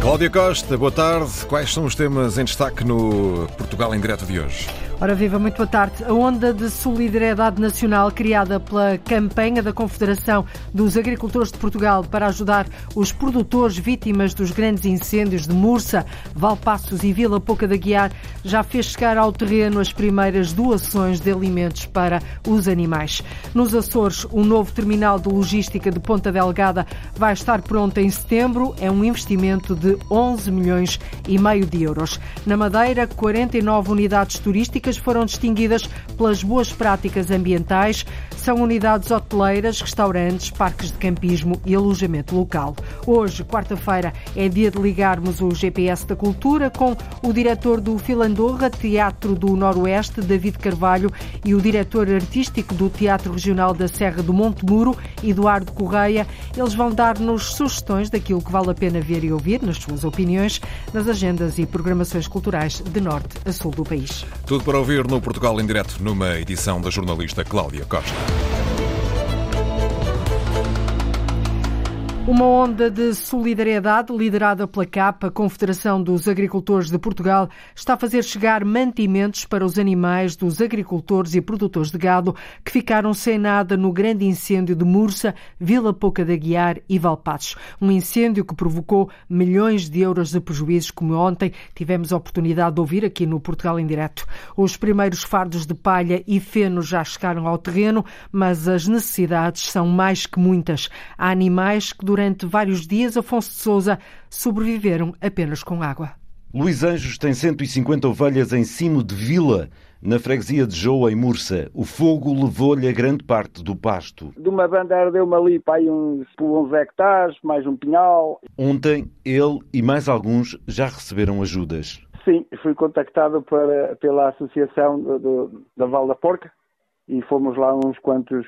Cláudia Costa, boa tarde. Quais são os temas em destaque no Portugal em Direto de hoje? Ora viva, muito boa tarde. A onda de solidariedade nacional criada pela campanha da Confederação dos Agricultores de Portugal para ajudar os produtores vítimas dos grandes incêndios de Mursa, Valpassos e Vila Pouca da Guiar já fez chegar ao terreno as primeiras doações de alimentos para os animais. Nos Açores, o novo terminal de logística de Ponta Delgada vai estar pronto em setembro. É um investimento de 11 milhões e meio de euros. Na Madeira, 49 unidades turísticas foram distinguidas pelas boas práticas ambientais. São unidades hoteleiras, restaurantes, parques de campismo e alojamento local. Hoje, quarta-feira, é dia de ligarmos o GPS da Cultura com o diretor do Filandorra Teatro do Noroeste, David Carvalho, e o diretor artístico do Teatro Regional da Serra do Monte Muro, Eduardo Correia. Eles vão dar-nos sugestões daquilo que vale a pena ver e ouvir, nas suas opiniões, nas agendas e programações culturais de norte a sul do país. Tudo para ouvir no Portugal em Direto, numa edição da jornalista Cláudia Costa. Thank you. Uma onda de solidariedade liderada pela CAP, a Confederação dos Agricultores de Portugal, está a fazer chegar mantimentos para os animais dos agricultores e produtores de gado que ficaram sem nada no grande incêndio de Mursa, Vila Pouca da Guiar e Valpatos. Um incêndio que provocou milhões de euros de prejuízos, como ontem tivemos a oportunidade de ouvir aqui no Portugal em Direto. Os primeiros fardos de palha e feno já chegaram ao terreno, mas as necessidades são mais que muitas. Há animais que durante vários dias, Afonso de Souza sobreviveram apenas com água. Luís Anjos tem 150 ovelhas em cimo de Vila, na freguesia de Joa, em Mursa. O fogo levou-lhe a grande parte do pasto. De uma banda ardeu-me ali para aí uns, uns hectares, mais um pinhal. Ontem, ele e mais alguns já receberam ajudas. Sim, fui contactado para, pela Associação do, do, da Val da Porca e fomos lá uns quantos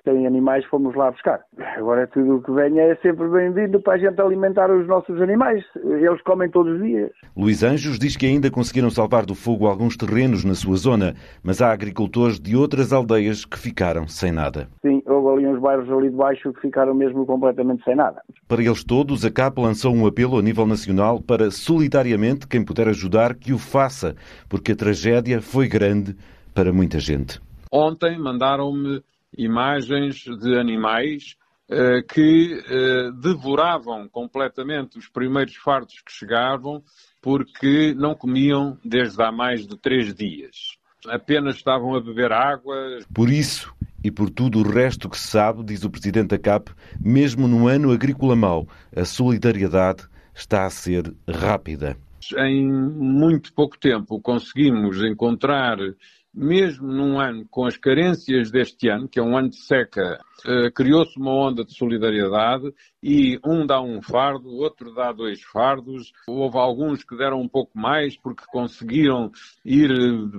que têm animais, fomos lá buscar. Agora tudo o que venha é sempre bem-vindo para a gente alimentar os nossos animais. Eles comem todos os dias. Luís Anjos diz que ainda conseguiram salvar do fogo alguns terrenos na sua zona, mas há agricultores de outras aldeias que ficaram sem nada. Sim, houve ali uns bairros ali de baixo que ficaram mesmo completamente sem nada. Para eles todos, a CAP lançou um apelo a nível nacional para, solidariamente, quem puder ajudar, que o faça, porque a tragédia foi grande para muita gente. Ontem mandaram-me imagens de animais uh, que uh, devoravam completamente os primeiros fardos que chegavam porque não comiam desde há mais de três dias. Apenas estavam a beber água. Por isso e por tudo o resto que se sabe, diz o Presidente da CAP, mesmo no ano agrícola mau, a solidariedade está a ser rápida. Em muito pouco tempo conseguimos encontrar mesmo num ano com as carências deste ano, que é um ano de seca, uh, criou-se uma onda de solidariedade e um dá um fardo, outro dá dois fardos. Houve alguns que deram um pouco mais porque conseguiram ir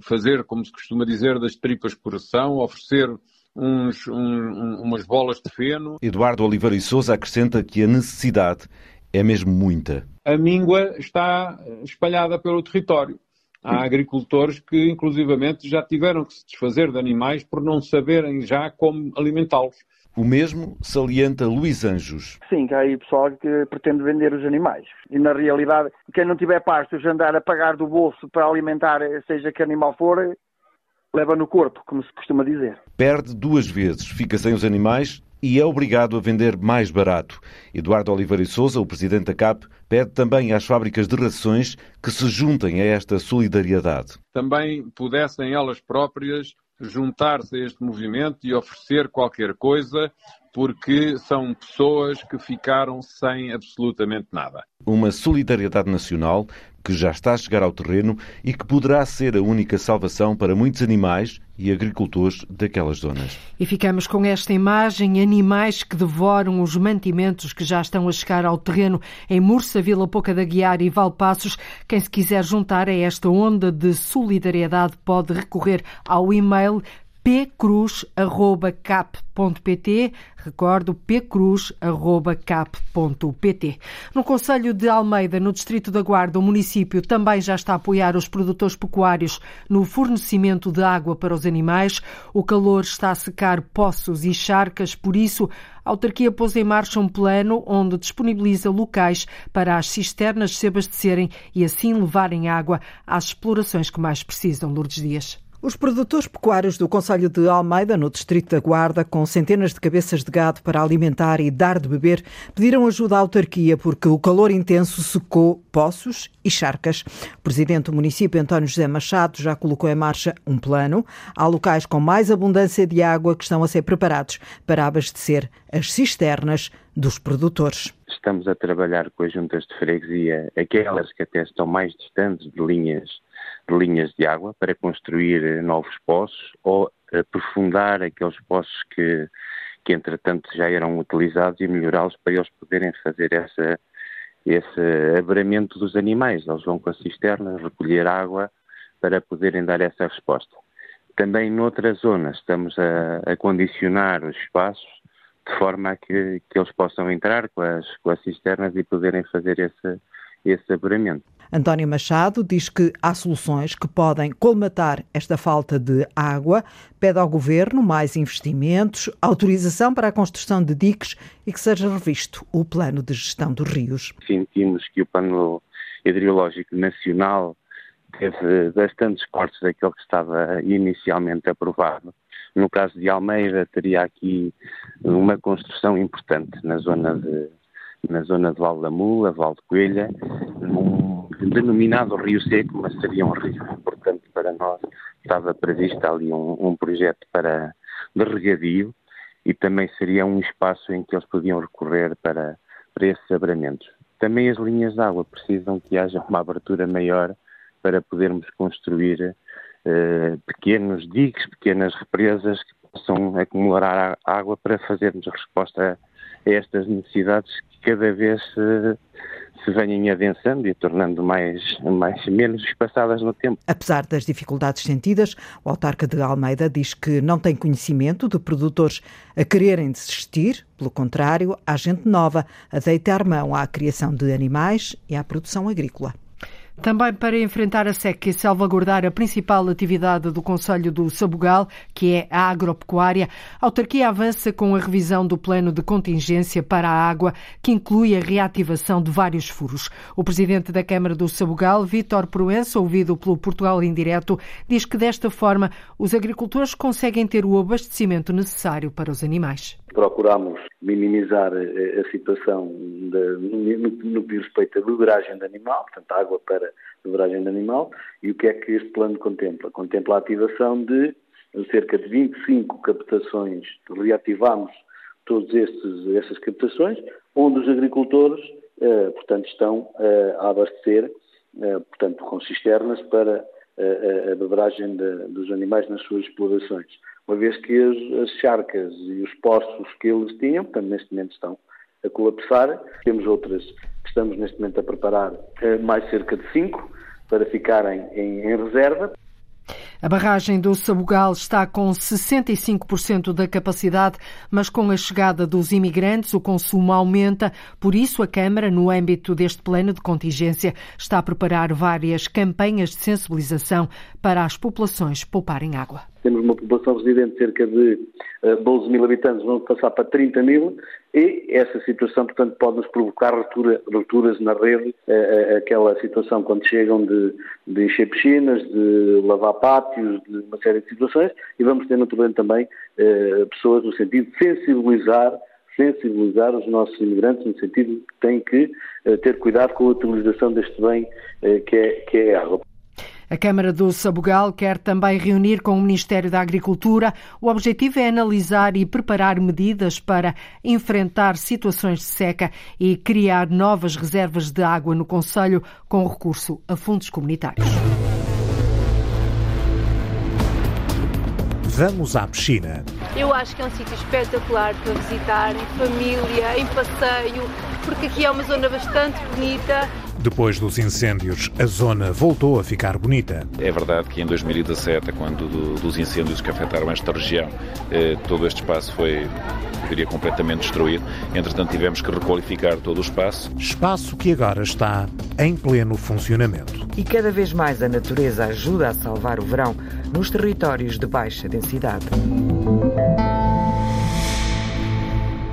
fazer, como se costuma dizer, das tripas coração, oferecer uns, um, umas bolas de feno. Eduardo Oliveira e Souza acrescenta que a necessidade é mesmo muita. A míngua está espalhada pelo território. Há agricultores que, inclusivamente, já tiveram que se desfazer de animais por não saberem já como alimentá-los. O mesmo salienta Luís Anjos. Sim, que há aí pessoal que pretende vender os animais. E na realidade, quem não tiver pastos andar a pagar do bolso para alimentar, seja que animal for, leva no corpo, como se costuma dizer. Perde duas vezes, fica sem os animais e é obrigado a vender mais barato. Eduardo Oliveira e Souza, o presidente da CAP, pede também às fábricas de rações que se juntem a esta solidariedade. Também pudessem elas próprias juntar-se a este movimento e oferecer qualquer coisa, porque são pessoas que ficaram sem absolutamente nada. Uma solidariedade nacional que já está a chegar ao terreno e que poderá ser a única salvação para muitos animais e agricultores daquelas zonas. E ficamos com esta imagem: animais que devoram os mantimentos que já estão a chegar ao terreno em Mursa, Vila Pouca da Guiar e Valpassos. Quem se quiser juntar a esta onda de solidariedade pode recorrer ao e-mail pcruz.cap.pt. Recordo, pcruz.cap.pt. No Conselho de Almeida, no Distrito da Guarda, o município também já está a apoiar os produtores pecuários no fornecimento de água para os animais. O calor está a secar poços e charcas, por isso a autarquia pôs em marcha um plano onde disponibiliza locais para as cisternas se abastecerem e assim levarem água às explorações que mais precisam. Lourdes Dias. Os produtores pecuários do Conselho de Almeida, no Distrito da Guarda, com centenas de cabeças de gado para alimentar e dar de beber, pediram ajuda à autarquia porque o calor intenso secou poços e charcas. O presidente do município, António José Machado, já colocou em marcha um plano. Há locais com mais abundância de água que estão a ser preparados para abastecer as cisternas dos produtores. Estamos a trabalhar com as juntas de freguesia, aquelas que até estão mais distantes de linhas de linhas de água para construir eh, novos poços ou aprofundar aqueles poços que, que entretanto já eram utilizados e melhorá-los para eles poderem fazer essa, esse abramento dos animais. Eles vão com a cisterna recolher água para poderem dar essa resposta. Também noutras zonas estamos a, a condicionar os espaços de forma a que, que eles possam entrar com as, com as cisternas e poderem fazer esse, esse abramento. António Machado diz que há soluções que podem colmatar esta falta de água, pede ao governo mais investimentos, autorização para a construção de diques e que seja revisto o plano de gestão dos rios. Sentimos que o plano hidrológico nacional teve bastantes cortes daquele que estava inicialmente aprovado. No caso de Almeida, teria aqui uma construção importante na zona de na zona de Val da Mula, Val de Coelha, num denominado Rio Seco, mas seria um rio. Portanto, para nós estava previsto ali um, um projeto para de regadio e também seria um espaço em que eles podiam recorrer para, para esses abramentos. Também as linhas de água precisam que haja uma abertura maior para podermos construir eh, pequenos diques, pequenas represas que possam acumular água para fazermos resposta a estas necessidades cada vez se, se venham adensando e tornando mais, mais menos espaçadas no tempo. Apesar das dificuldades sentidas, o autarca de Almeida diz que não tem conhecimento de produtores a quererem desistir, pelo contrário, há gente nova a deitar mão à criação de animais e à produção agrícola. Também para enfrentar a seca e salvaguardar a principal atividade do Conselho do Sabugal, que é a agropecuária, a autarquia avança com a revisão do plano de contingência para a água, que inclui a reativação de vários furos. O presidente da Câmara do Sabugal, Vítor Proença, ouvido pelo Portugal Indireto, diz que desta forma os agricultores conseguem ter o abastecimento necessário para os animais procuramos minimizar a situação de, no, no que diz respeito à beberagem de animal, portanto, água para beberagem de animal, e o que é que este plano contempla? Contempla a ativação de cerca de 25 captações, reativamos todas essas captações, onde os agricultores, eh, portanto, estão eh, a abastecer, eh, portanto, com cisternas para a, a beberagem de, dos animais nas suas explorações uma vez que as, as charcas e os poços que eles tinham, portanto, neste momento estão a colapsar. Temos outras que estamos neste momento a preparar, eh, mais cerca de cinco, para ficarem em, em reserva. A barragem do Sabugal está com 65% da capacidade, mas com a chegada dos imigrantes o consumo aumenta. Por isso, a Câmara, no âmbito deste plano de contingência, está a preparar várias campanhas de sensibilização para as populações pouparem água temos uma população residente de cerca de 12 eh, mil habitantes, vamos passar para 30 mil, e essa situação, portanto, pode-nos provocar ruptura, rupturas na rede, eh, eh, aquela situação quando chegam de, de encher piscinas, de lavar pátios, de uma série de situações, e vamos ter naturalmente também pessoas no sentido de sensibilizar sensibilizar os nossos imigrantes no sentido de que têm que ter cuidado com a utilização deste bem que é, que é a água. A Câmara do Sabugal quer também reunir com o Ministério da Agricultura. O objetivo é analisar e preparar medidas para enfrentar situações de seca e criar novas reservas de água no Conselho com recurso a fundos comunitários. Vamos à piscina. Eu acho que é um sítio espetacular para visitar, em família, em passeio, porque aqui é uma zona bastante bonita Depois dos incêndios, a zona voltou a ficar bonita. É verdade que em 2017, quando do, dos incêndios que afetaram esta região, eh, todo este espaço foi, diria, completamente destruído. Entretanto, tivemos que requalificar todo o espaço. Espaço que agora está em pleno funcionamento. E cada vez mais a natureza ajuda a salvar o verão nos territórios de baixa densidade.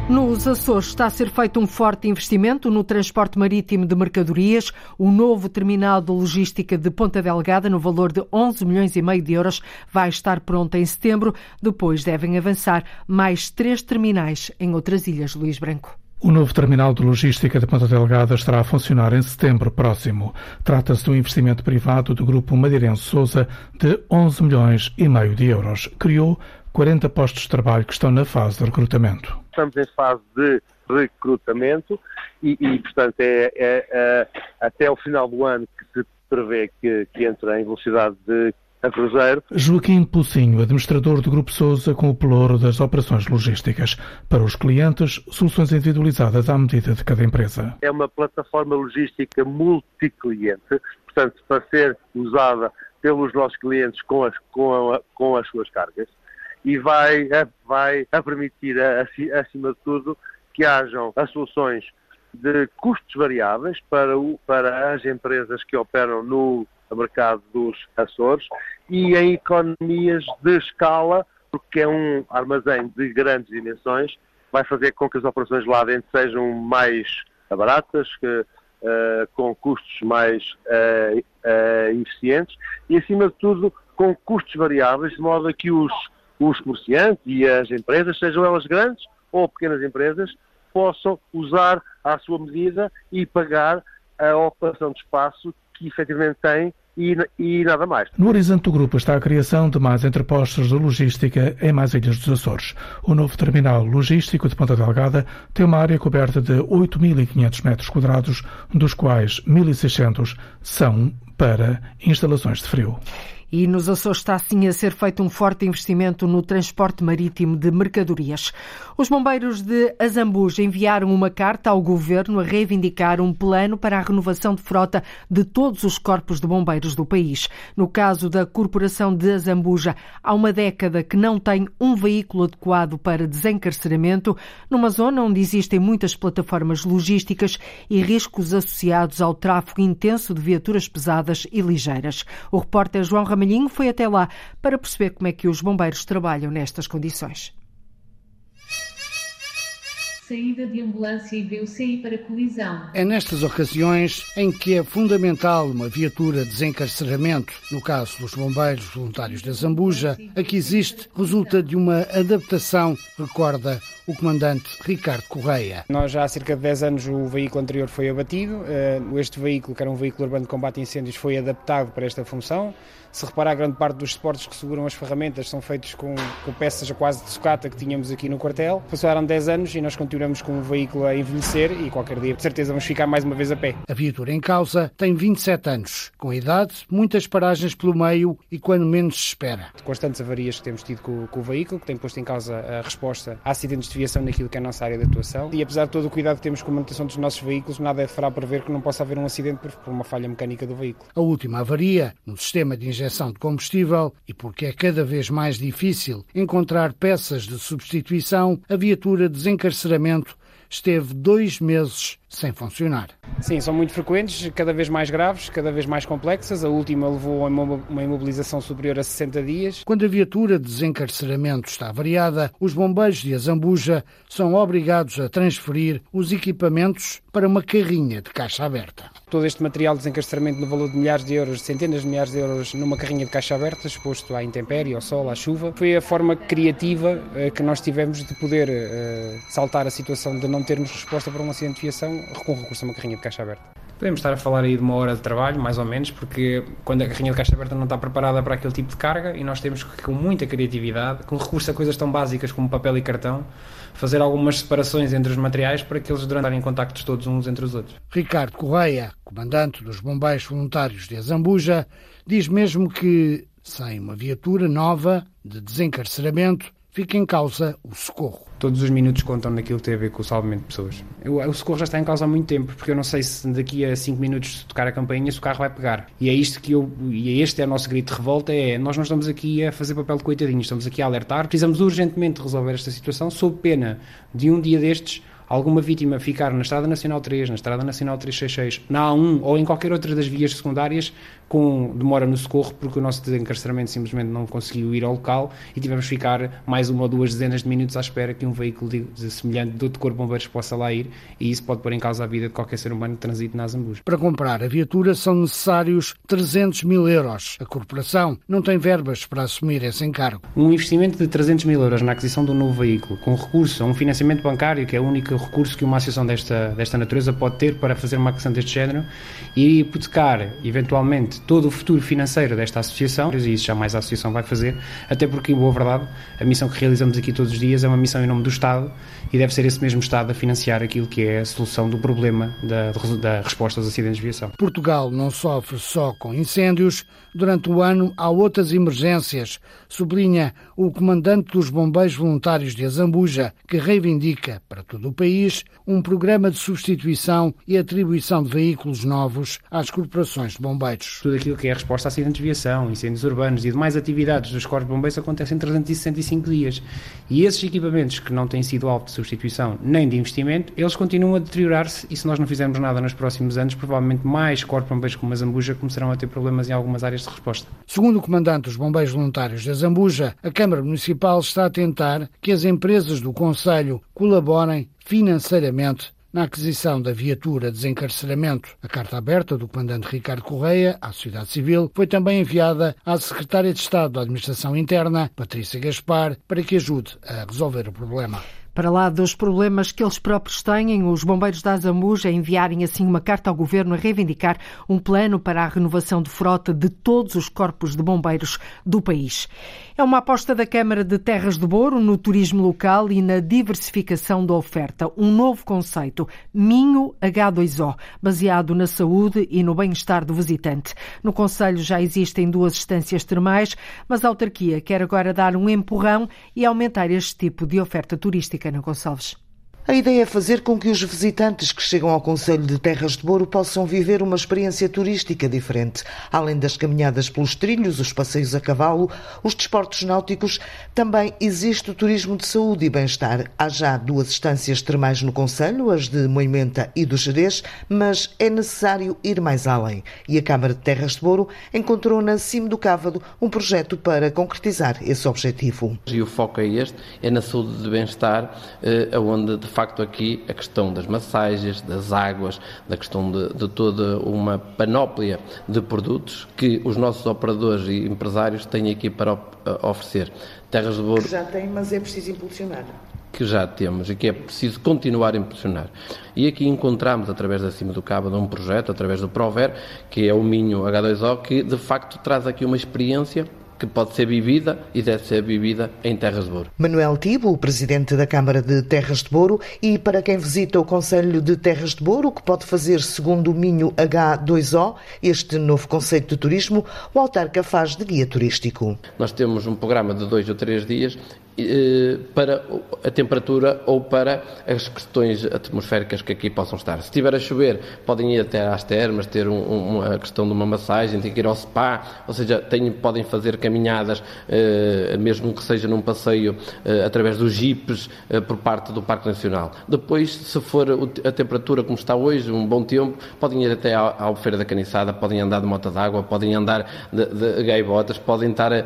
Nos Açores está a ser feito um forte investimento no transporte marítimo de mercadorias. O novo terminal de logística de Ponta Delgada, no valor de 11 milhões e meio de euros, vai estar pronto em setembro. Depois devem avançar mais três terminais em outras ilhas, Luís Branco. O novo terminal de logística de Ponta Delgada estará a funcionar em setembro próximo. Trata-se de um investimento privado do grupo madeirense Sousa de 11 milhões e meio de euros. Criou 40 postos de trabalho que estão na fase de recrutamento. Estamos em fase de recrutamento e, e portanto, é, é, é, até o final do ano que se prevê que, que entra em velocidade de a cruzeiro. Joaquim Pocinho, administrador do Grupo Sousa com o pelouro das operações logísticas. Para os clientes, soluções individualizadas à medida de cada empresa. É uma plataforma logística multicliente, portanto, para ser usada pelos nossos clientes com as, com, a, com as suas cargas e vai, vai a permitir, acima de tudo, que hajam as soluções de custos variáveis para, o, para as empresas que operam no mercado dos Açores e em economias de escala, porque é um armazém de grandes dimensões, vai fazer com que as operações lá dentro sejam mais baratas, que, uh, com custos mais uh, uh, eficientes e, acima de tudo, com custos variáveis, de modo a que os os comerciantes e as empresas, sejam elas grandes ou pequenas empresas, possam usar à sua medida e pagar a ocupação de espaço que efetivamente têm e, e, nada mais. No horizonte do grupo está a criação de mais entrepostos de logística em mais ilhas dos Açores. O novo terminal logístico de Ponta Delgada tem uma área coberta de 8.500 metros quadrados, dos quais 1.600 são para instalações de frio. E nos Açores está assim a ser feito um forte investimento no transporte marítimo de mercadorias. Os bombeiros de Azambuja enviaram uma carta ao governo a reivindicar um plano para a renovação de frota de todos os corpos de bombeiros do país. No caso da Corporação de Azambuja, há uma década que não tem um veículo adequado para desencarceramento, numa zona onde existem muitas plataformas logísticas e riscos associados ao tráfego intenso de viaturas pesadas e ligeiras. O repórter João Ramalhinho foi até lá para perceber como é que os bombeiros trabalham nestas condições. Saída de ambulância e VUCI para colisão. É nestas ocasiões em que é fundamental uma viatura de desencarceramento. No caso dos bombeiros voluntários da Zambuja, a que existe resulta de uma adaptação, recorda o comandante Ricardo Correia. Nós já há cerca de 10 anos o veículo anterior foi abatido. Eh, este veículo, que era um veículo urbano de combate a incêndios, foi adaptado para esta função. Se reparar, grande parte dos suportes que seguram as ferramentas são feitos com, com peças quase de sucata que tínhamos aqui no quartel. Passaram 10 anos e nós continuamos com o veículo a envelhecer e qualquer dia, de certeza, vamos ficar mais uma vez a pé. A viatura em causa tem 27 anos. Com idade, muitas paragens pelo meio e quando menos se espera. Constantes avarias que temos tido com, com o veículo, que tem posto em causa a resposta a acidentes de viação naquilo que é a nossa área de atuação. E apesar de todo o cuidado que temos com a manutenção dos nossos veículos, nada é fará prever que não possa haver um acidente por, por uma falha mecânica do veículo. A última avaria no sistema de injeção de combustível e porque é cada vez mais difícil encontrar peças de substituição, a viatura de desencarceramento esteve dois meses sem funcionar. Sim, são muito frequentes, cada vez mais graves, cada vez mais complexas. A última levou a uma imobilização superior a 60 dias. Quando a viatura de desencarceramento está variada, os bombeiros de Azambuja são obrigados a transferir os equipamentos para uma carrinha de caixa aberta. Todo este material de desencarceramento no valor de milhares de euros, centenas de milhares de euros numa carrinha de caixa aberta, exposto à intempérie, ao sol, à chuva, foi a forma criativa eh, que nós tivemos de poder uh, saltar a situação de não termos resposta para um acidente de viação com recurso a uma carrinha de caixa aberta. Podemos estar a falar aí de uma hora de trabalho, mais ou menos, porque quando a carrinha de caixa aberta não está preparada para aquele tipo de carga e nós temos que, com muita criatividade, com recurso a coisas tão básicas como papel e cartão, fazer algumas separações entre os materiais para que eles durarem contactos todos uns entre os outros. Ricardo Correia, comandante dos Bombeiros Voluntários de Azambuja, diz mesmo que sem uma viatura nova de desencarceramento fica em causa o socorro. Todos os minutos contam naquilo que tem a ver com o salvamento de pessoas. o socorro já está em causa há muito tempo, porque eu não sei se daqui a 5 minutos de tocar a campainha se o carro vai pegar. E é isto que eu, e é este é o nosso grito de revolta, é nós não estamos aqui a fazer papel de coitadinhos, estamos aqui a alertar, precisamos urgentemente resolver esta situação, sob pena de um dia destes alguma vítima ficar na Estrada Nacional 3, na Estrada Nacional 366, na A1 ou em qualquer outra das vias secundárias, com demora no socorro, porque o nosso desencarceramento simplesmente não conseguiu ir ao local e tivemos que ficar mais uma ou duas dezenas de minutos à espera que um veículo de, de semelhante do de Corpo Bombeiros possa lá ir e isso pode pôr em causa a vida de qualquer ser humano que transite na Azambuja. Para comprar a viatura são necessários 300 mil euros. A corporação não tem verbas para assumir esse encargo. Um investimento de 300 mil euros na aquisição de um novo veículo, com recurso a um financiamento bancário, que é o único recurso que uma associação desta, desta natureza pode ter para fazer uma aquisição deste género, e hipotecar, eventualmente, todo o futuro financeiro desta associação, e isso jamais a associação vai fazer, até porque, em boa verdade, a missão que realizamos aqui todos os dias é uma missão em nome do Estado e deve ser esse mesmo Estado a financiar aquilo que é a solução do problema da, da resposta aos acidentes de viação. Portugal não sofre só com incêndios, durante o ano há outras emergências, sublinha o comandante dos Bombeiros Voluntários de Azambuja, que reivindica para todo o país um programa de substituição e atribuição de veículos novos às corporações de bombeiros. Tudo aquilo que é a resposta a acidentes de viação, incêndios urbanos e demais atividades dos corpos de bombeiros acontecem em 365 dias. E esses equipamentos que não têm sido alvo substituição nem de investimento, eles continuam a deteriorar-se e se nós não fizermos nada nos próximos anos, provavelmente mais corpos de bombeiros como a Zambuja começarão a ter problemas em algumas áreas de resposta. Segundo o comandante dos bombeiros voluntários da Zambuja, a Câmara Municipal está a tentar que as empresas do Conselho colaborem financeiramente na aquisição da viatura desencarceramento. A carta aberta do comandante Ricardo Correia à sociedade civil foi também enviada à secretária de Estado da Administração Interna, Patrícia Gaspar, para que ajude a resolver o problema. Para lá dos problemas que eles próprios têm, os bombeiros da Azamuja enviarem assim uma carta ao governo a reivindicar um plano para a renovação de frota de todos os corpos de bombeiros do país. É uma aposta da Câmara de Terras de Boro no turismo local e na diversificação da oferta. Um novo conceito, Minho H2O, baseado na saúde e no bem-estar do visitante. No Conselho já existem duas estâncias termais, mas a autarquia quer agora dar um empurrão e aumentar este tipo de oferta turística na Gonçalves. A ideia é fazer com que os visitantes que chegam ao Conselho de Terras de Boro possam viver uma experiência turística diferente. Além das caminhadas pelos trilhos, os passeios a cavalo, os desportos náuticos, também existe o turismo de saúde e bem-estar. Há já duas estâncias termais no Conselho, as de Moimenta e do Jerez, mas é necessário ir mais além. E a Câmara de Terras de Boro encontrou na Cime do Cávado um projeto para concretizar esse objetivo. E o foco é este, é na saúde e bem-estar, eh, onde de facto aqui a questão das massagens, das águas, da questão de, de toda uma panóplia de produtos que os nossos operadores e empresários têm aqui para oferecer. Terras de Boro. Que já tem, mas é preciso impulsionar que já temos e que é preciso continuar a impulsionar. E aqui encontramos, através da Cima do Cabo, de um projeto, através do Prover, que é o Minho H2O, que de facto traz aqui uma experiência que pode ser vivida e deve ser vivida em Terras de Boro. Manuel Tibo, presidente da Câmara de Terras de Boro, e para quem visita o Conselho de Terras de Boro, que pode fazer segundo o Minho H2O, este novo conceito de turismo, o autarca faz de guia turístico. Nós temos um programa de dois ou três dias para a temperatura ou para as questões atmosféricas que aqui possam estar. Se estiver a chover, podem ir até às termas, ter um, uma questão de uma massagem, ter que ir ao spa, ou seja, podem fazer caminhadas, eh, mesmo que seja num passeio eh, através dos jipes por parte do Parque Nacional. Depois, se for a temperatura como está hoje, um bom tempo, podem ir até à, à Feira da Caniçada, podem andar de moto d'água, podem andar de, de gaivotas, podem estar a,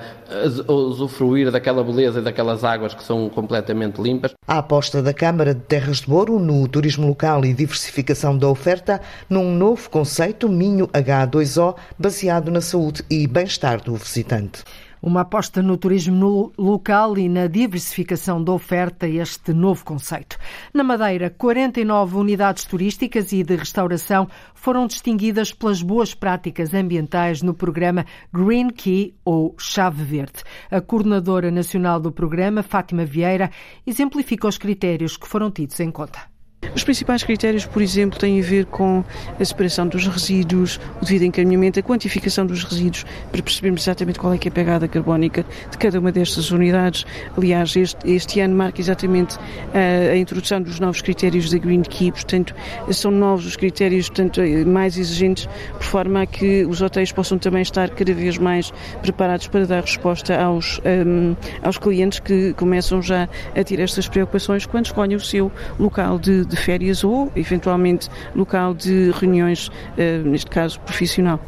a usufruir daquela beleza e daquelas águas que são completamente limpas. A aposta da Câmara de Terras de Boro no turismo local e diversificação da oferta num novo conceito Minho H2O baseado na saúde e bem-estar do visitante. Uma aposta no turismo local e na diversificação da oferta, este novo conceito. Na Madeira, 49 unidades turísticas e de restauração foram distinguidas pelas boas práticas ambientais no programa Green Key ou Chave Verde. A coordenadora nacional do programa, Fátima Vieira, exemplifica os critérios que foram tidos em conta. Os principais critérios, por exemplo, têm a ver com a separação dos resíduos, o devido encaminhamento, a quantificação dos resíduos, para percebermos exatamente qual é, é a pegada carbónica de cada uma destas unidades. Aliás, este, este ano marca exatamente a, eh, a introdução dos novos critérios da Green Key, portanto, são novos os critérios portanto, mais exigentes, por forma a que os hotéis possam também estar cada vez mais preparados para dar resposta aos, um, ehm, aos clientes que começam já a ter estas preocupações quando escolhem o seu local de, de férias ou, eventualmente, local de reuniões, uh, neste caso profissional.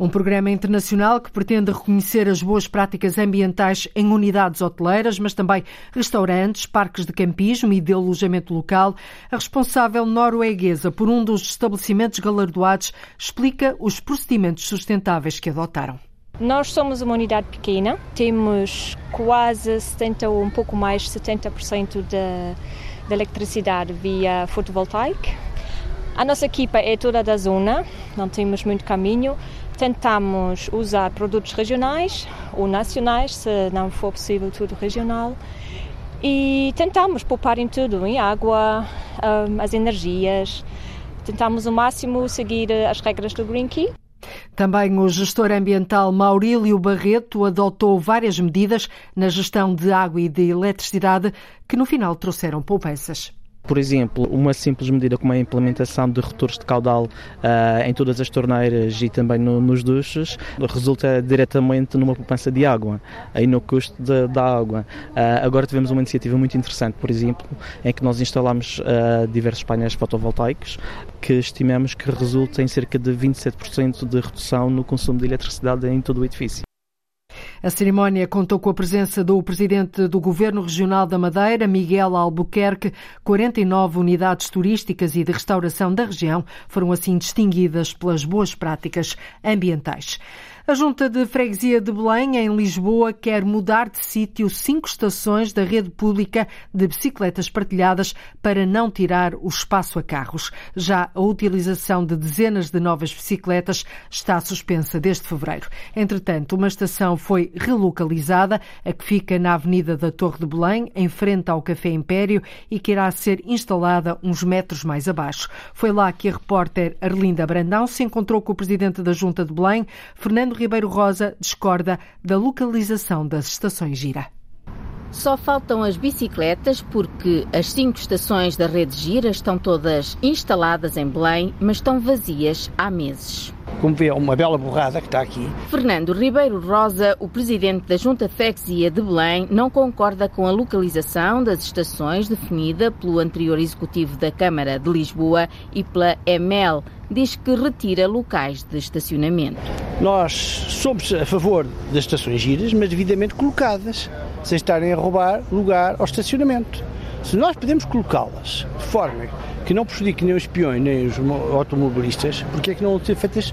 Um programa internacional que pretende reconhecer as boas práticas ambientais em unidades hoteleiras, mas também restaurantes, parques de campismo e de alojamento local. A responsável norueguesa por um dos estabelecimentos galardoados explica os procedimentos sustentáveis que adotaram. Nós somos uma unidade pequena, temos quase 70 ou um pouco mais 70% da, da eletricidade via fotovoltaica. A nossa equipa é toda da zona, não temos muito caminho. Tentamos usar produtos regionais ou nacionais, se não for possível tudo regional. E tentamos poupar em tudo, em água, hum, as energias. Tentamos o máximo seguir as regras do Green Key. Também o gestor ambiental Maurílio Barreto adotou várias medidas na gestão de água e de eletricidade que no final trouxeram poupanças. Por exemplo, uma simples medida como a implementação de rotores de caudal uh, em todas as torneiras e também no, nos duches resulta diretamente numa poupança de água e no custo de, da água. Uh, agora tivemos uma iniciativa muito interessante, por exemplo, em que nós instalamos uh, diversos painéis fotovoltaicos que estimamos que resulta em cerca de 27% de redução no consumo de eletricidade em todo o edifício. A cerimónia contou com a presença do presidente do Governo Regional da Madeira, Miguel Albuquerque. 49 unidades turísticas e de restauração da região foram assim distinguidas pelas boas práticas ambientais. A Junta de Freguesia de Belém, em Lisboa, quer mudar de sítio cinco estações da rede pública de bicicletas partilhadas para não tirar o espaço a carros. Já a utilização de dezenas de novas bicicletas está suspensa desde fevereiro. Entretanto, uma estação foi relocalizada, a que fica na Avenida da Torre de Belém, em frente ao Café Império, e que irá ser instalada uns metros mais abaixo. Foi lá que a repórter Arlinda Brandão se encontrou com o presidente da Junta de Belém, Fernando Ribeiro Rosa discorda da localização das estações Gira. Só faltam as bicicletas porque as cinco estações da rede Gira estão todas instaladas em Belém, mas estão vazias há meses. Como vê, é uma bela borrada que está aqui. Fernando Ribeiro Rosa, o presidente da Junta Freguesia de Belém, não concorda com a localização das estações definida pelo anterior executivo da Câmara de Lisboa e pela EMEL. Diz que retira locais de estacionamento. Nós somos a favor das estações giras, mas devidamente colocadas, sem estarem a roubar lugar ao estacionamento. Se nós podemos colocá-las de forma que não prejudique nem os peões nem os automobilistas, porque é que não ser feitas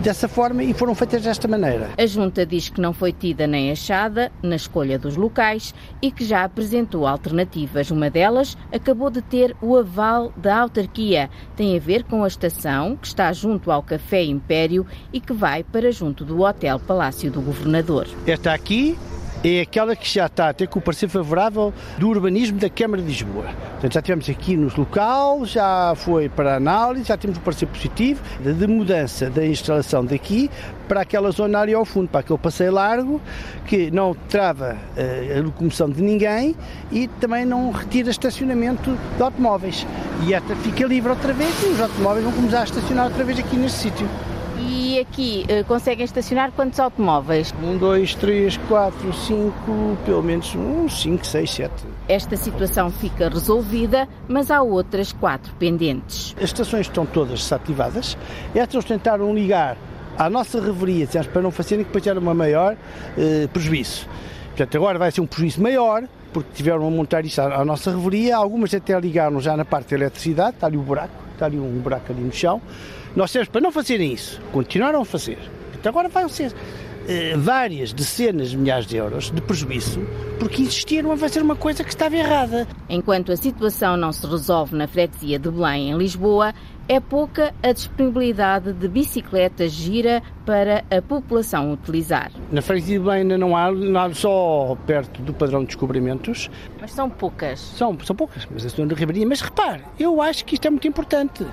dessa forma e foram feitas desta maneira? A Junta diz que não foi tida nem achada na escolha dos locais e que já apresentou alternativas. Uma delas acabou de ter o aval da autarquia. Tem a ver com a estação que está junto ao Café Império e que vai para junto do Hotel Palácio do Governador. Esta aqui é aquela que já está a ter com o parecer favorável do urbanismo da Câmara de Lisboa. Portanto, já tivemos aqui nos local, já foi para análise, já temos o parecer positivo de mudança da instalação daqui para aquela zona área ao fundo, para aquele passeio largo que não trava uh, a locomoção de ninguém e também não retira estacionamento de automóveis. E esta fica livre outra vez e os automóveis vão começar a estacionar outra vez aqui neste sítio. E aqui uh, conseguem estacionar quantos automóveis? Um, dois, três, quatro, cinco, pelo menos um, cinco, seis, sete. Esta situação fica resolvida, mas há outras quatro pendentes. As estações estão todas desativadas. Estas tentaram ligar à nossa reveria, para não fazerem que depois era uma maior uh, prejuízo. Portanto, agora vai ser um prejuízo maior, porque tiveram a montar isso à, à nossa reveria. Algumas até ligaram já na parte da eletricidade, está ali o buraco, está ali um buraco ali no chão. Nós temos para não fazerem isso, continuaram a fazer. Então agora vão ser eh, várias dezenas de milhares de euros de prejuízo porque insistiram a fazer uma coisa que estava errada. Enquanto a situação não se resolve na freguesia de Belém, em Lisboa, é pouca a disponibilidade de bicicletas gira para a população utilizar. Na freguesia de Belém não há nada só perto do padrão de descobrimentos. Mas são poucas. São, são poucas, mas a zona de Ribeirinha. Mas repare, eu acho que isto é muito importante.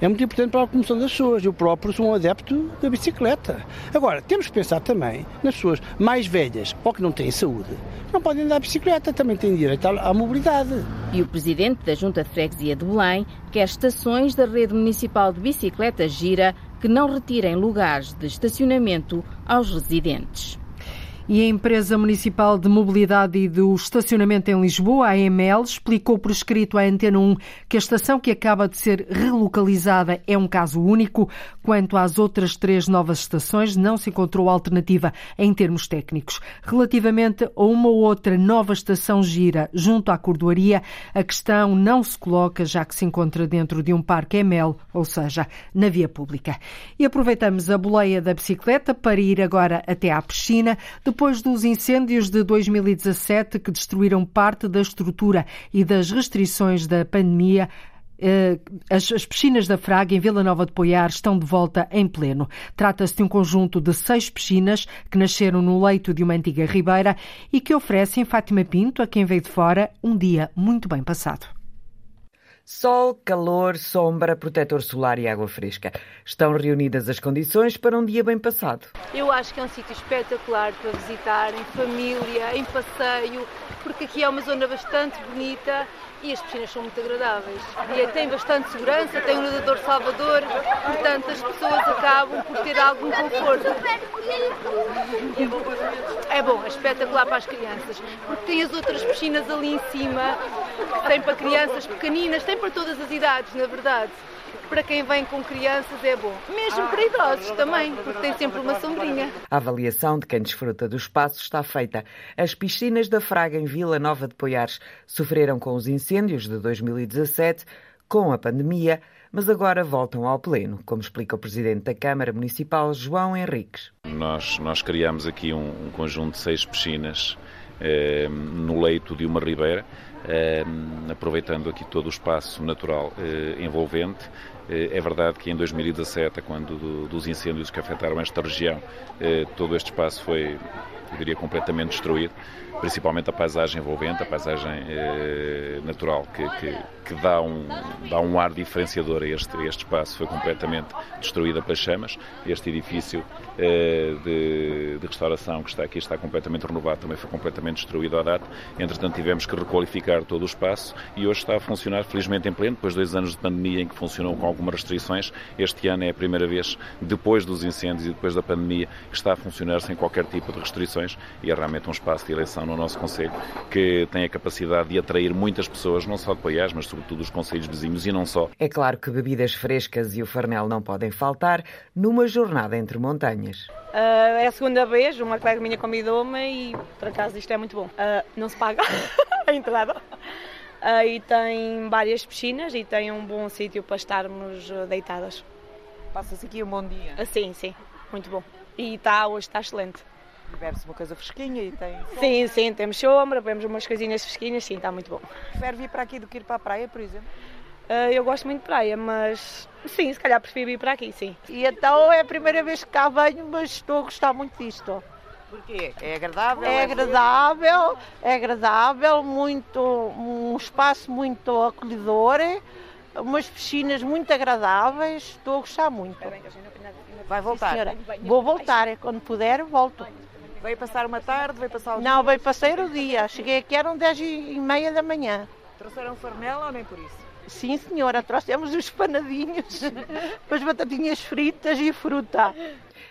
É muito importante para a locomoção das pessoas. Eu próprio sou um adepto da bicicleta. Agora, temos que pensar também nas pessoas mais velhas ou que não têm saúde. Não podem andar de bicicleta, também têm direito à mobilidade. E o presidente da Junta de Freguesia de Belém quer estações da rede municipal de bicicletas gira que não retirem lugares de estacionamento aos residentes. E a Empresa Municipal de Mobilidade e do Estacionamento em Lisboa, a AML, explicou por escrito à Antena 1 que a estação que acaba de ser relocalizada é um caso único. Quanto às outras três novas estações, não se encontrou alternativa em termos técnicos. Relativamente a uma ou outra nova estação gira junto à cordoaria, a questão não se coloca, já que se encontra dentro de um parque ML, ou seja, na via pública. E aproveitamos a boleia da bicicleta para ir agora até à piscina. Depois dos incêndios de 2017 que destruíram parte da estrutura e das restrições da pandemia, eh, as, piscinas da Fraga, em Vila Nova de Poiar, estão de volta em pleno. Trata-se de um conjunto de seis piscinas que nasceram no leito de uma antiga ribeira e que oferecem Fátima Pinto, a quem veio de fora, um dia muito bem passado. Sol, calor, sombra, protetor solar e água fresca. Estão reunidas as condições para um dia bem passado. Eu acho que é um sítio espetacular para visitar em família, em passeio, porque aqui é uma zona bastante bonita e as piscinas são muito agradáveis. E tem bastante segurança, tem um nadador salvador, portanto as pessoas acabam por ter algum conforto. É bom, é espetacular para as crianças, porque tem as outras piscinas ali em cima, tem para crianças pequeninas, tem para todas as idades, na verdade para quem vem com crianças é bom. Mesmo para idosos também, porque tem sempre uma sombrinha. A avaliação de quem desfruta do espaço está feita. As piscinas da Fraga em Vila Nova de Poiares sofreram com os incêndios de 2017, com a pandemia, mas agora voltam ao pleno, como explica o Presidente da Câmara Municipal, João Henriques. Nós, nós criamos aqui um, um conjunto de seis piscinas eh, no leito de uma ribeira, eh, aproveitando aqui todo o espaço natural eh, envolvente é verdade que em 2017, quando dos incêndios que afetaram esta região, eh, todo este espaço foi, eu diria, completamente destruído principalmente a paisagem envolvente, a paisagem eh, natural, que, que, que, dá, um, dá um ar diferenciador a este, a este espaço. Foi completamente destruída pelas chamas. Este edifício eh, de, de, restauração que está aqui está completamente renovado, também foi completamente destruído à data. Entretanto, tivemos que requalificar todo o espaço e hoje está a funcionar felizmente em pleno, depois de dois anos de pandemia em que funcionou com algumas restrições. Este ano é a primeira vez, depois dos incêndios e depois da pandemia, que está a funcionar sem qualquer tipo de restrições e é realmente um espaço de eleição no nosso Conselho, que tem a capacidade de atrair muitas pessoas, não só de Poiás, mas sobretudo os Conselhos vizinhos e não só. É claro que bebidas frescas e o farnel não podem faltar numa jornada entre montanhas. Uh, é a segunda vez, uma colega minha convidou-me e por acaso isto é muito bom. Uh, não se paga a entrada. Uh, e tem várias piscinas e tem um bom sítio para estarmos deitadas. Passa-se aqui um bom dia. sim, sim, muito bom. E está, hoje está excelente. Bebe-se uma coisa fresquinha e tem. Sim, sim, temos sombra, bebemos umas coisinhas fresquinhas, sim, está muito bom. Prefere vir para aqui do que ir para a praia, por exemplo? Uh, eu gosto muito de praia, mas sim, se calhar prefiro ir para aqui, sim. E então é a primeira vez que cá venho, mas estou a gostar muito disto. Porquê? É agradável? É, é agradável, é agradável, muito, um espaço muito acolhedor, umas piscinas muito agradáveis, estou a gostar muito. Vai voltar? Sim, Vou voltar, é quando puder volto. Veio passar uma tarde, veio passar o Não, veio passar o dia. Cheguei aqui, eram 10 e meia da manhã. Trouxeram farnela ou nem por isso? Sim, senhora, trouxemos os panadinhos, as batatinhas fritas e fruta.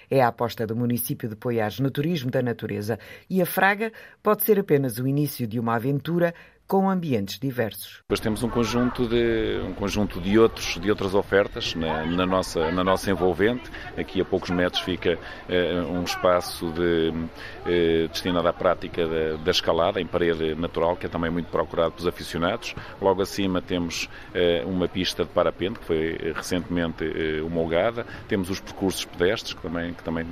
É a aposta do município de Poiares no turismo da natureza e a Fraga pode ser apenas o início de uma aventura com ambientes diversos. Depois temos um conjunto de, um conjunto de, outros, de outras ofertas na, na nossa, na nossa envolvente. Aqui a poucos metros fica uh, um espaço de, uh, destinado à prática da, da, escalada em parede natural, que é também muito procurado pelos aficionados. Logo acima temos uh, uma pista de parapente, que foi recentemente homologada. Temos os percursos pedestres, que também, que também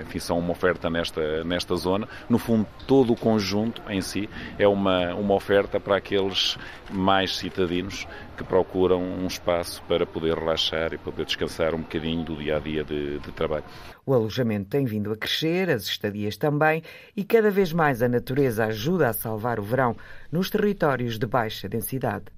enfim, são uma oferta nesta, nesta zona. No fundo, todo o conjunto em si é uma, uma oferta para aqueles mais citadinos que procuram um espaço para poder relaxar e poder descansar um bocadinho do dia a dia de, de trabalho. O alojamento tem vindo a crescer, as estadias também, e cada vez mais a natureza ajuda a salvar o verão nos territórios de baixa densidade.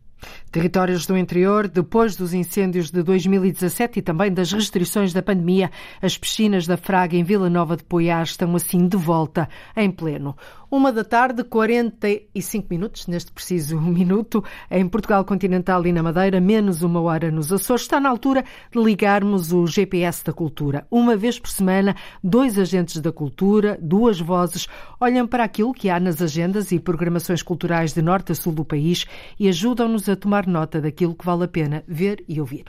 Territórios do interior, depois dos incêndios de 2017 e também das restrições da pandemia, as piscinas da Fraga em Vila Nova de Poiar estão assim de volta em pleno. Uma da tarde, 45 minutos, neste preciso minuto, em Portugal Continental e na Madeira, menos uma hora nos Açores. Está na altura de ligarmos o GPS da cultura. Uma vez por semana, dois agentes da cultura, duas vozes, olham para aquilo que há nas agendas e programações culturais de norte a sul do país e ajudam-nos a tomar nota daquilo que vale a pena ver e ouvir.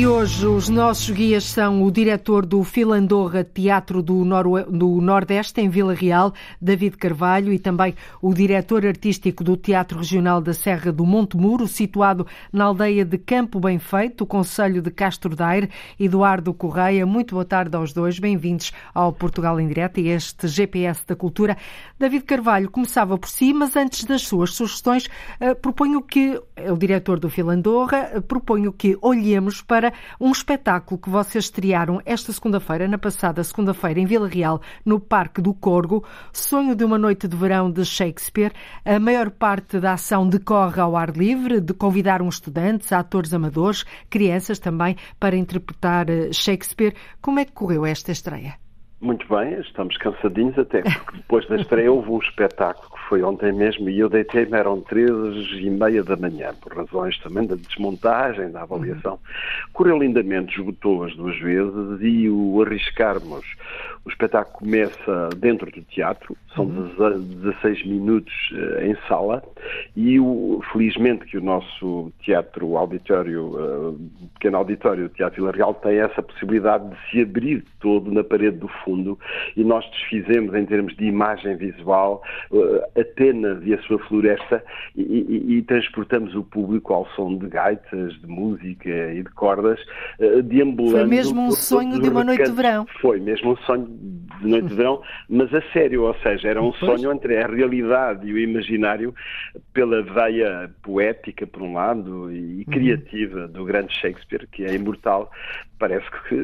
E hoje os nossos guias são o diretor do Filandorra Teatro do, Nor do Nordeste, em Vila Real, David Carvalho, e também o diretor artístico do Teatro Regional da Serra do Monte Muro, situado na aldeia de Campo Bem Feito, Conselho de Castro Daire, Eduardo Correia. Muito boa tarde aos dois, bem-vindos ao Portugal em Direto e este GPS da Cultura. David Carvalho começava por si, mas antes das suas sugestões, eh, proponho que, é o diretor do Filandorra, eh, proponho que olhemos para um espetáculo que vocês estrearam esta segunda-feira, na passada segunda-feira, em Vila Real, no Parque do Corgo, Sonho de uma Noite de Verão de Shakespeare. A maior parte da ação decorre ao ar livre, de convidar uns estudantes, atores amadores, crianças também, para interpretar eh, Shakespeare. Como é que correu esta estreia? Muito bem, estamos cansadinhos até, porque depois da estreia houve um espetáculo que foi ontem mesmo e eu deitei-me, eram três e meia da manhã, por razões também da desmontagem, da avaliação. Uhum. Correu lindamente, esgotou as duas vezes e o arriscarmos o espetáculo começa dentro do teatro, são uhum. 16 minutos uh, em sala e o, felizmente que o nosso teatro auditório, uh, pequeno auditório, o Teatro Vila Real, tem essa possibilidade de se abrir todo na parede do fundo e nós desfizemos em termos de imagem visual uh, Atenas e a sua floresta e, e, e, transportamos o público ao som de gaitas, de música e de cordas, uh, deambulando... Foi mesmo um sonho de uma noite de verão. Foi mesmo um sonho de noite de verão, mas a sério, ou seja, era um sonho entre a realidade e o imaginário pela veia poética, por um lado, e criativa do grande Shakespeare, que é imortal. Parece que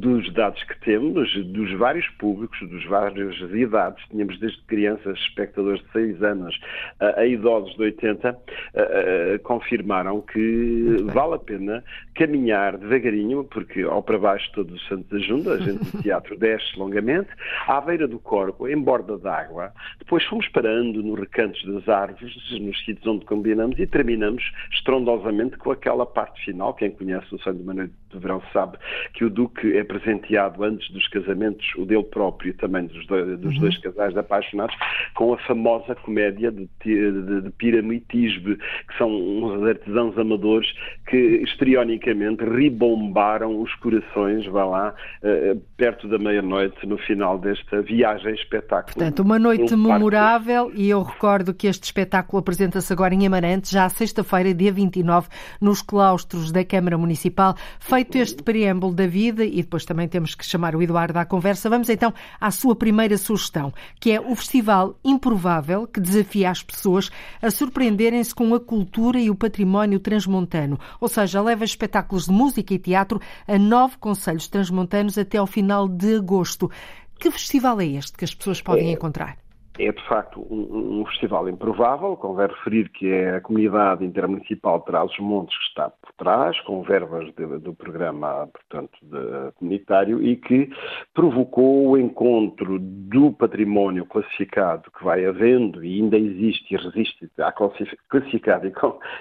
dos dados que temos, dos vários públicos, dos vários idades, tínhamos desde crianças, espectadores de 6 anos, a, a idosos de 80, a, a, confirmaram que vale a pena caminhar devagarinho, porque ao para baixo todos os santos ajuntam, a gente de teatro desce longamente, à beira do corpo, em borda d'água, depois fomos parando no recantos das árvores, nos sítios onde combinamos e terminamos estrondosamente com aquela parte final. Quem conhece o uma Noite de Verão sabe que o Duque é presenteado antes dos casamentos, o dele próprio e também dos, dois, dos uhum. dois casais apaixonados, com a famosa comédia de, de, de Piramitisbe, que são uns artesãos amadores que histrionicamente ribombaram os corações, vá lá, uh, perto da meia-noite, no final desta viagem espetáculo. Portanto, uma noite um memorável e eu recordo que este espetáculo apresenta-se agora em Amarante, já sexta-feira, dia 29, nos claustros da Câmara Municipal. Feito este preâmbulo da vida e depois também temos que chamar o Eduardo à conversa, vamos então à sua primeira sugestão, que é o Festival Improvável, que desafia as pessoas a surpreenderem-se com a cultura e o património transmontano, ou seja, leva espetáculos de música e teatro a nove conselhos transmontanos até ao final de agosto. Que festival é este que as pessoas podem é, encontrar? É de facto um, um, festival improvável, convém referir que é a comunidade intermunicipal de Trás-os-Montes que está por trás, com verbas de, do programa, portanto, de, comunitário, e que provocou o encontro do património classificado que vai havendo e ainda existe e resiste a classificado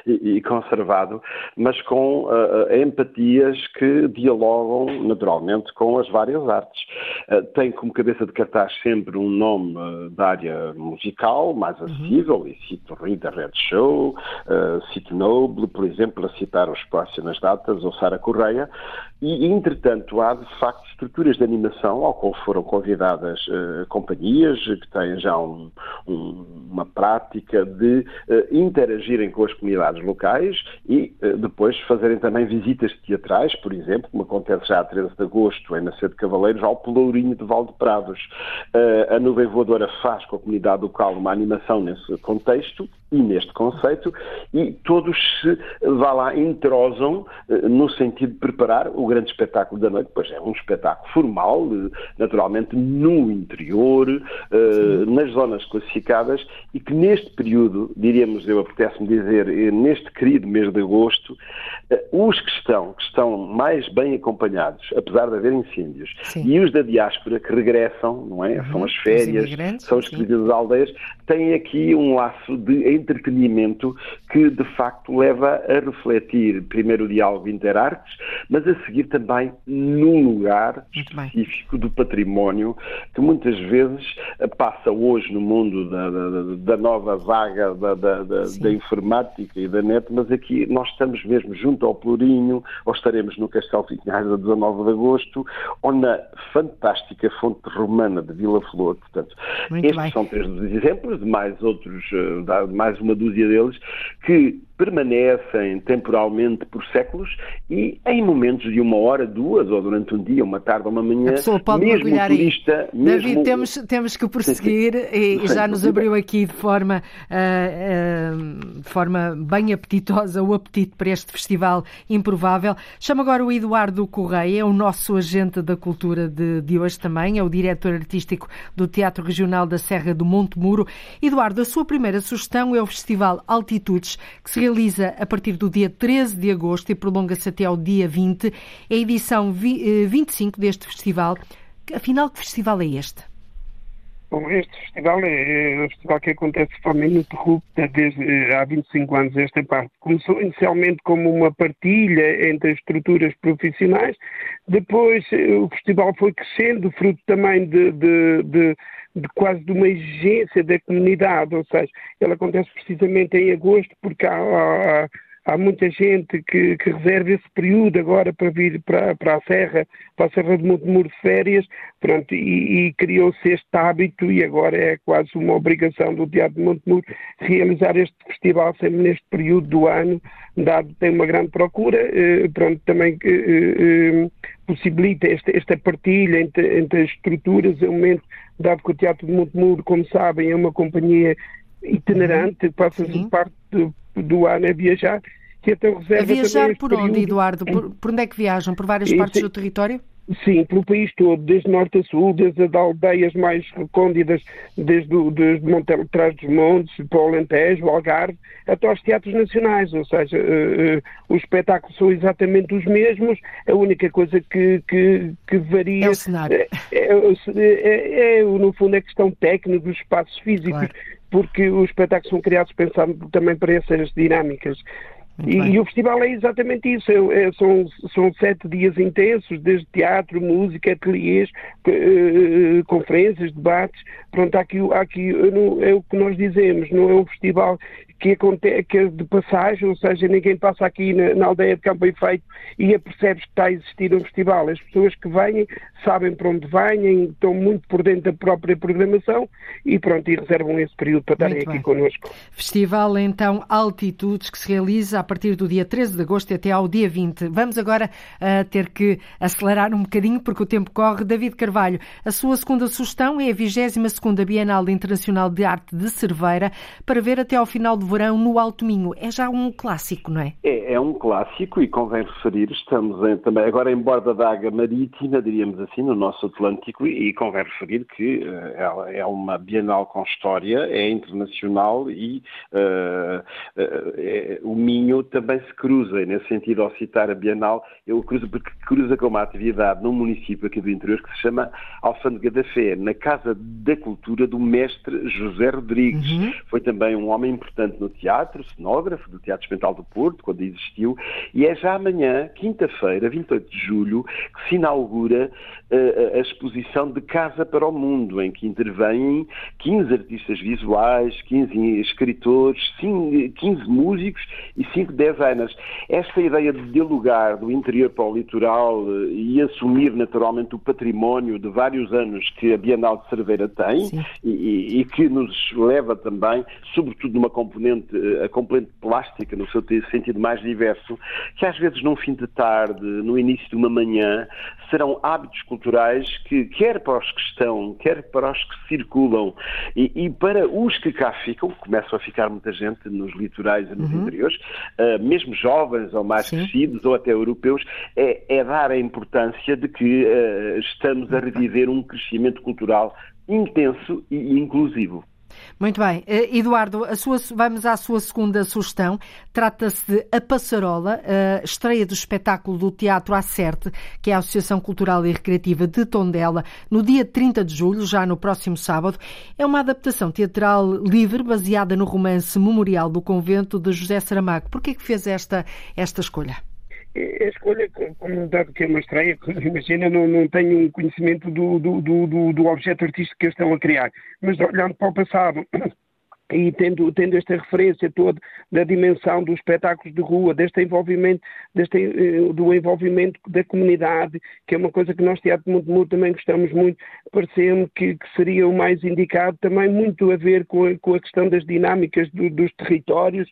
e, e conservado, mas com uh, empatias que dialogam naturalmente com as várias artes. Uh, tem como cabeça de cartaz sempre um nome da área área musical mais uhum. acessível, uhum. e cito Rita Red Show, uh, cito Noble, por exemplo, a citar os próximas datas, ou Sara Correia, E, entretanto, há de facto estruturas de animação ao qual foram convidadas uh, companhias que têm já um, um, uma prática de uh, interagirem com as comunidades locais e uh, depois fazerem também visitas teatrais, por exemplo, como acontece já a 13 de agosto em Nascer de Cavaleiros, ao Pelourinho de Valdeprados. a Nuvem Voadora faz com a comunidade local uma animação nesse contexto e neste conceito, e todos se, vá lá, entrosam eh, no sentido de preparar o grande espetáculo da noite, pois é um espetáculo formal, eh, naturalmente no interior, eh, nas zonas classificadas, e que neste período, diríamos, eu apetece-me dizer, neste querido mês de agosto, os que estão, que estão mais bem acompanhados, apesar de haver incêndios, sim. e os da diáspora que regressam, não é? Uhum, são as férias, são os que das aldeias, têm aqui um laço de entretenimento que de facto leva a refletir primeiro o diálogo interartes, mas a seguir também num lugar específico do património que muitas vezes passa hoje no mundo da, da, da nova vaga da, da, informática e da net, mas aqui nós estamos mesmo junto ao Plurinho, ou estaremos no Castelo Finhais a 19 de agosto, ou na fantástica fonte romana de Vila Flor. Portanto, Muito estes bem. são três dos exemplos, mais outros, eh, mais uma dúzia deles, que permanecem temporalmente por séculos e em momentos de uma hora, duas, ou durante um dia, uma tarde ou uma manhã, mesmo turista... Aí. Mesmo... David, temos, temos que prosseguir e já nos abriu aqui de forma, uh, uh, de forma bem apetitosa o apetite para este festival improvável. Chamo agora o Eduardo Correia, é o nosso agente da cultura de, de hoje também, é o diretor artístico do Teatro Regional da Serra do Monte Muro. Eduardo, a sua primeira sugestão é o Festival Altitudes, que se realiza a partir do dia 13 de agosto e prolonga-se até ao dia 20. É a edição 25 eh, deste festival. Afinal, que festival é este? Bom, este festival é, é um festival que acontece de forma ininterrupta desde eh, há 25 anos esta parte. Começou inicialmente como uma partilha entre as estruturas profissionais, depois eh, o festival foi crescendo, fruto também de, de, de de quase de uma exigência da comunidade, ou seja, ele acontece precisamente em agosto porque há, há, há muita gente que, que, reserva esse período agora para vir para, para a Serra, para a Serra de Montemuro de férias, pronto, e, e criou-se este hábito e agora é quase uma obrigação do Teatro de Montemuro realizar este festival sempre neste período do ano, dado que tem uma grande procura, eh, pronto, também eh, eh, possibilita esta, esta partilha entre, entre as estruturas, é um momento dado que o Teatro de Montemuro, como sabem, é uma companhia itinerante, passa parte do, do ano a viajar. Que então reserva a viajar por onde, Eduardo? Por, por, onde é que viajam? Por várias partes do território? Sim, pelo país todo, desde norte a sul, desde as aldeias mais recôndidas, desde, o, desde Monte, Trás dos Montes, para o Alentejo, o Algarve, até aos teatros nacionais, ou seja, uh, uh, os espetáculos são exatamente os mesmos, a única coisa que, que, que varia... É o cenário. É, é, é, é, no fundo, a questão técnica dos espaços físicos, claro. porque os espetáculos são criados pensando também para essas dinâmicas. E, e, o festival é exatamente isso, é, é, são, são sete dias intensos, desde teatro, música, ateliês, uh, conferências, debates. Pronto, há aqui, há aqui não, é o que nós dizemos, não é um festival que, acontece, que é de passagem, ou seja, ninguém passa aqui na, na aldeia de Campo Efeito e apercebes que está a existir um festival. As pessoas que vêm sabem para onde vêm, estão muito por dentro da própria programação e pronto, e reservam esse período para estarem aqui connosco. Festival, então, Altitudes, que se realiza a partir do dia 13 de agosto até ao dia 20. Vamos agora uh, ter que acelerar um bocadinho porque o tempo corre. David Carvalho, a sua segunda sugestão é a 22ª Bienal Internacional de Arte de Cerveira para ver até ao final do verão no Alto Minho. É já um clássico, não é? É, é um clássico e convém referir, estamos em, também agora em borda da água marítima, diríamos assim, no nosso Atlântico, e convém referir que uh, é uma Bienal com história, é internacional e uh, uh, o Minho também se cruza, e nesse sentido, ao citar a Bienal, eu cruzo porque cruza com uma atividade num município aqui do interior que se chama Alfândega da Fé, na Casa da Cultura do mestre José Rodrigues. Uhum. Foi também um homem importante no teatro, cenógrafo do Teatro Experimental do Porto, quando existiu, e é já amanhã, quinta-feira, 28 de julho, que se inaugura uh, a exposição de Casa para o Mundo, em que intervêm 15 artistas visuais, 15 escritores, 15 músicos e 5 designers. Esta ideia de dialogar do interior para o litoral uh, e assumir naturalmente o património de vários anos que a Bienal de Cerveira tem e, e, que nos leva também, sobretudo numa componente, a componente plástica, no seu sentido mais diverso, que às vezes num fim de tarde, no início de uma manhã, serão hábitos culturais que, quer para os que estão, quer para os que circulam e, e para os que cá ficam, começam a ficar muita gente nos litorais e nos uhum. interiores, uh, mesmo jovens ou mais Sim. crescidos ou até europeus, é, é dar a importância de que uh, estamos a reviver um crescimento cultural intenso e inclusivo. Muito bem. Uh, Eduardo, sua, vamos à sua segunda sugestão. Trata-se de A Passarola, uh, estreia do espetáculo do Teatro Acerte, que é a Associação Cultural e Recreativa de Tondela, no dia 30 de julho, já no próximo sábado. É uma adaptação teatral livre, baseada no romance Memorial do Convento de José Saramago. Por que é fez esta, esta escolha? A escolha, como dado que é uma estreia, imagina, não, não tenho um conhecimento do, do, do, do objeto artístico que eles estão a criar, mas olhando para o passado, e tendo, tendo esta referência toda da dimensão dos espetáculos de rua, deste envolvimento, deste, eh, do envolvimento da comunidade, que é uma coisa que nós, Teatro Mundo Mundo, também gostamos muito, pareceu-me que, que, seria o mais indicado, também muito a ver com a, com a questão das dinâmicas do, dos territórios,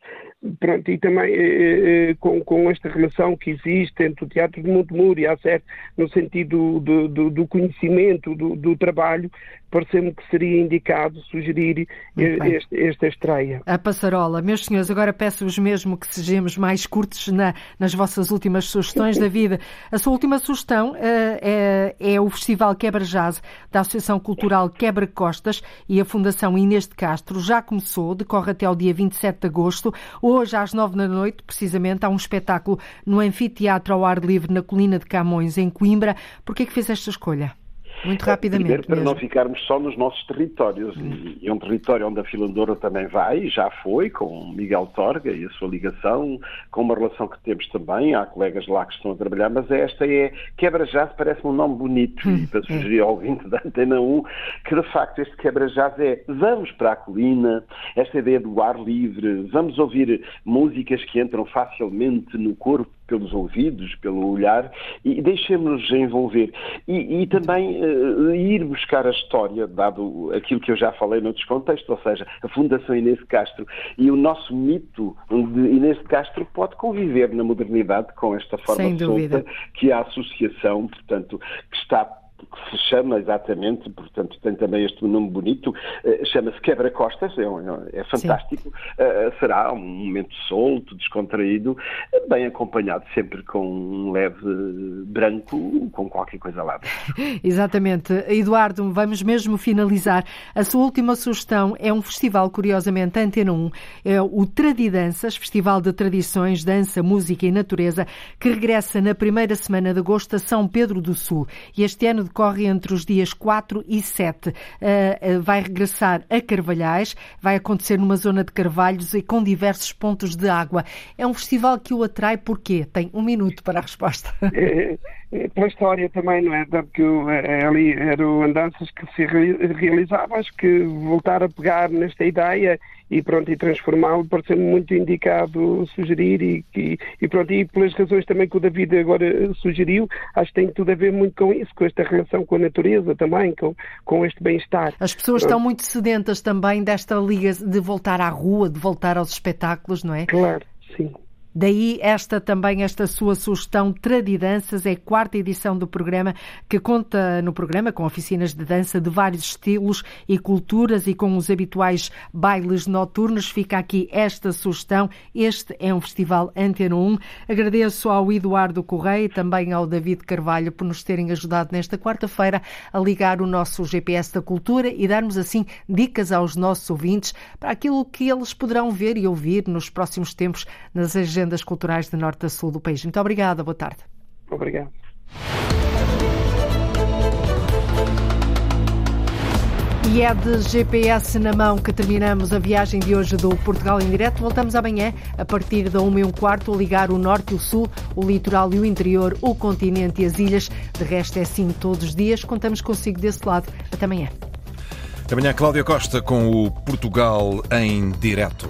pronto, e também eh, eh, com, com, esta relação que existe entre o Teatro de Montemuro e a SER, no sentido do, do, do conhecimento, do, do trabalho, pareceu-me que seria indicado sugerir este, esta estreia. A passarola. Meus senhores, agora peço-vos mesmo que sejamos mais curtos na, nas vossas últimas sugestões da vida. A sua última sugestão uh, é, é, o Festival Quebra Jazz da Associação Cultural Quebra Costas e a Fundação Inês de Castro. Já começou, decorre até o dia 27 de agosto. Hoje, às nove da noite, precisamente, há um espetáculo no Anfiteatro ao ar livre na Colina de Camões, em Coimbra. Por que é que fez esta escolha? Muito rapidamente. Primeiro, para mesmo. não ficarmos só nos nossos territórios. Hum. E, é um território onde a Filandora também vai, já foi, com Miguel Torga e a sua ligação, com uma relação que temos também. Há colegas lá que estão a trabalhar, mas esta é Quebra-Jazz, parece-me um nome bonito. Hum. E para sugerir ao ouvinte da Antena 1 que, de facto, este Quebra-Jazz é vamos para a colina, esta ideia do ar livre, vamos ouvir músicas que entram facilmente no corpo pelos ouvidos, pelo olhar, e deixemos-nos envolver. E, e também uh, ir buscar a história, dado aquilo que eu já falei noutros contextos, ou seja, a Fundação Inês de Castro e o nosso mito de Inês de Castro pode conviver na modernidade com esta forma solta que a associação, portanto, que está que se chama exatamente, portanto tem também este nome bonito, uh, chama-se Quebra-Costas, é, é, é fantástico, uh, será um momento solto, descontraído, bem acompanhado sempre com um leve branco, com qualquer coisa lá. exatamente. Eduardo, vamos mesmo finalizar. A sua última sugestão é um festival, curiosamente, Antena 1, é o Tradidanças, Festival de Tradições, Dança, Música e Natureza, que regressa na primeira semana de agosto a São Pedro do Sul. E este ano decorre entre os dias 4 e 7. Uh, uh, vai regressar a Carvalhais, vai acontecer numa zona de carvalhos e com diversos pontos de água. É um festival que o atrai porque tem um minuto para a resposta. É, é, pela história também, não é? Porque é, ali eram andanças que se realizavam, acho que voltar a pegar nesta ideia e pronto, e transformá-lo parece muito indicado sugerir e, e, e, pronto, e pelas razões também que o David agora sugeriu, acho que tem tudo a ver muito com isso, com esta relação com a natureza também, com, com este bem-estar. As pessoas estão muito sedentas também desta liga de voltar à rua, de voltar aos espetáculos, não é? Claro, sim. Daí esta também, esta sua sugestão Tradidanças, é a quarta edição do programa que conta no programa com oficinas de dança de vários estilos e culturas e com os habituais bailes noturnos. Fica aqui esta sugestão. Este é um festival Antena 1. Agradeço ao Eduardo Correia e também ao David Carvalho por nos terem ajudado nesta quarta-feira a ligar o nosso GPS da cultura e darmos assim dicas aos nossos ouvintes para aquilo que eles poderão ver e ouvir nos próximos tempos nas agendas agendas culturais de norte a sul do país. Muito obrigada, boa tarde. Obrigado. E é de GPS na mão que terminamos a viagem de hoje do Portugal em Direto. Voltamos amanhã, a partir da 1 e um quarto, a ligar o norte e o sul, o litoral e o interior, o continente e as ilhas. De resto, é assim todos os dias. Contamos consigo desse lado. Até amanhã. Até amanhã, Cláudia Costa com o Portugal em Direto.